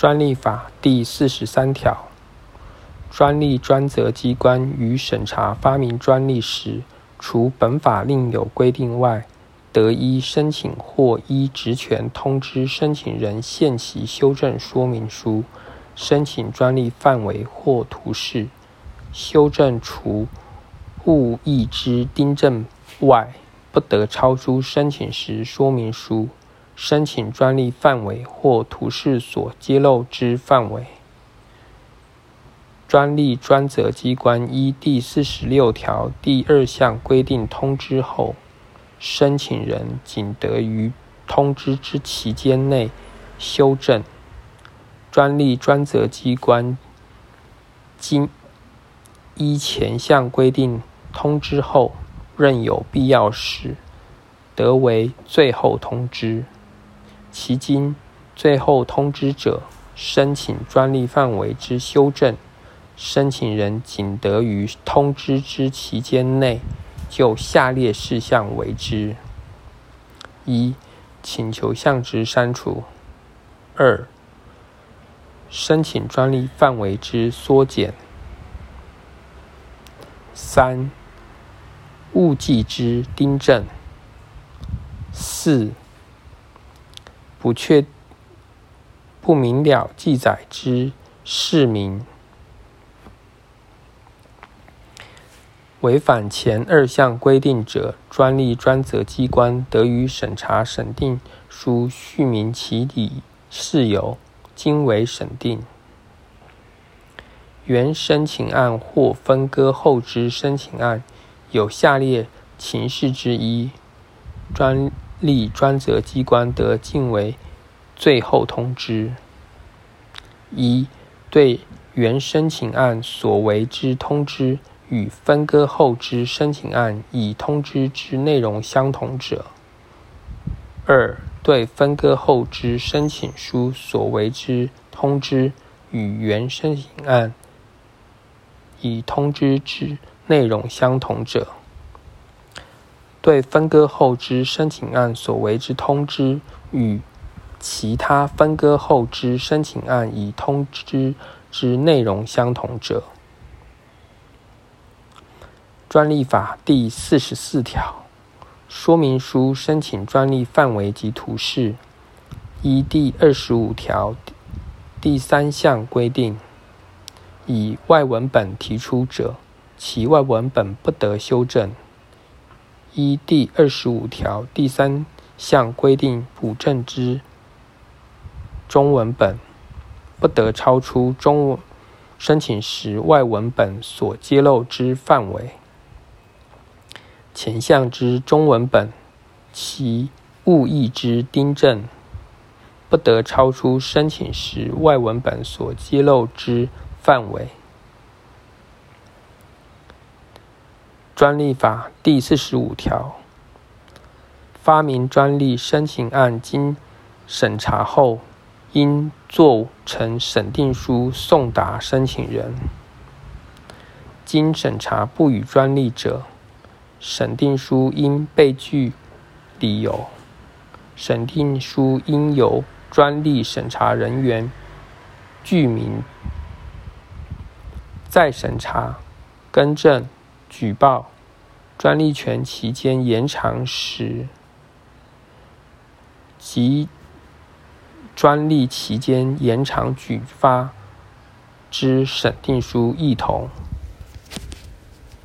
专利法第四十三条，专利专责机关于审查发明专利时，除本法另有规定外，得依申请或依职权通知申请人限期修正说明书、申请专利范围或图示。修正除误译之订正外，不得超出申请时说明书。申请专利范围或图示所揭露之范围，专利专责机关依第四十六条第二项规定通知后，申请人仅得于通知之期间内修正。专利专责机关经依前项规定通知后，任有必要时，得为最后通知。其经最后通知者，申请专利范围之修正，申请人仅得于通知之期间内，就下列事项为之：一、请求项之删除；二、申请专利范围之缩减；三、误记之订正；四。不确不明了记载之市民，违反前二项规定者，专利专责机关得于审查审定书续明其理事由，经为审定。原申请案或分割后之申请案有下列情事之一，专。立专责机关得进为最后通知：一、对原申请案所为之通知与分割后之申请案已通知之内容相同者；二、对分割后之申请书所为之通知与原申请案已通知之内容相同者。对分割后之申请案所为之通知，与其他分割后之申请案已通知之内容相同者，专利法第四十四条说明书申请专利范围及图示，依第二十五条第三项规定，以外文本提出者，其外文本不得修正。依第二十五条第三项规定，补正之中文本不得超出中文申请时外文本所揭露之范围。前项之中文本，其误译之订正不得超出申请时外文本所揭露之范围。专利法第四十五条，发明专利申请案经审查后，应做成审定书送达申请人。经审查不予专利者，审定书应备具理由。审定书应由专利审查人员具名。再审查、更正。举报专利权期间延长时，及专利期间延长举发之审定书一同。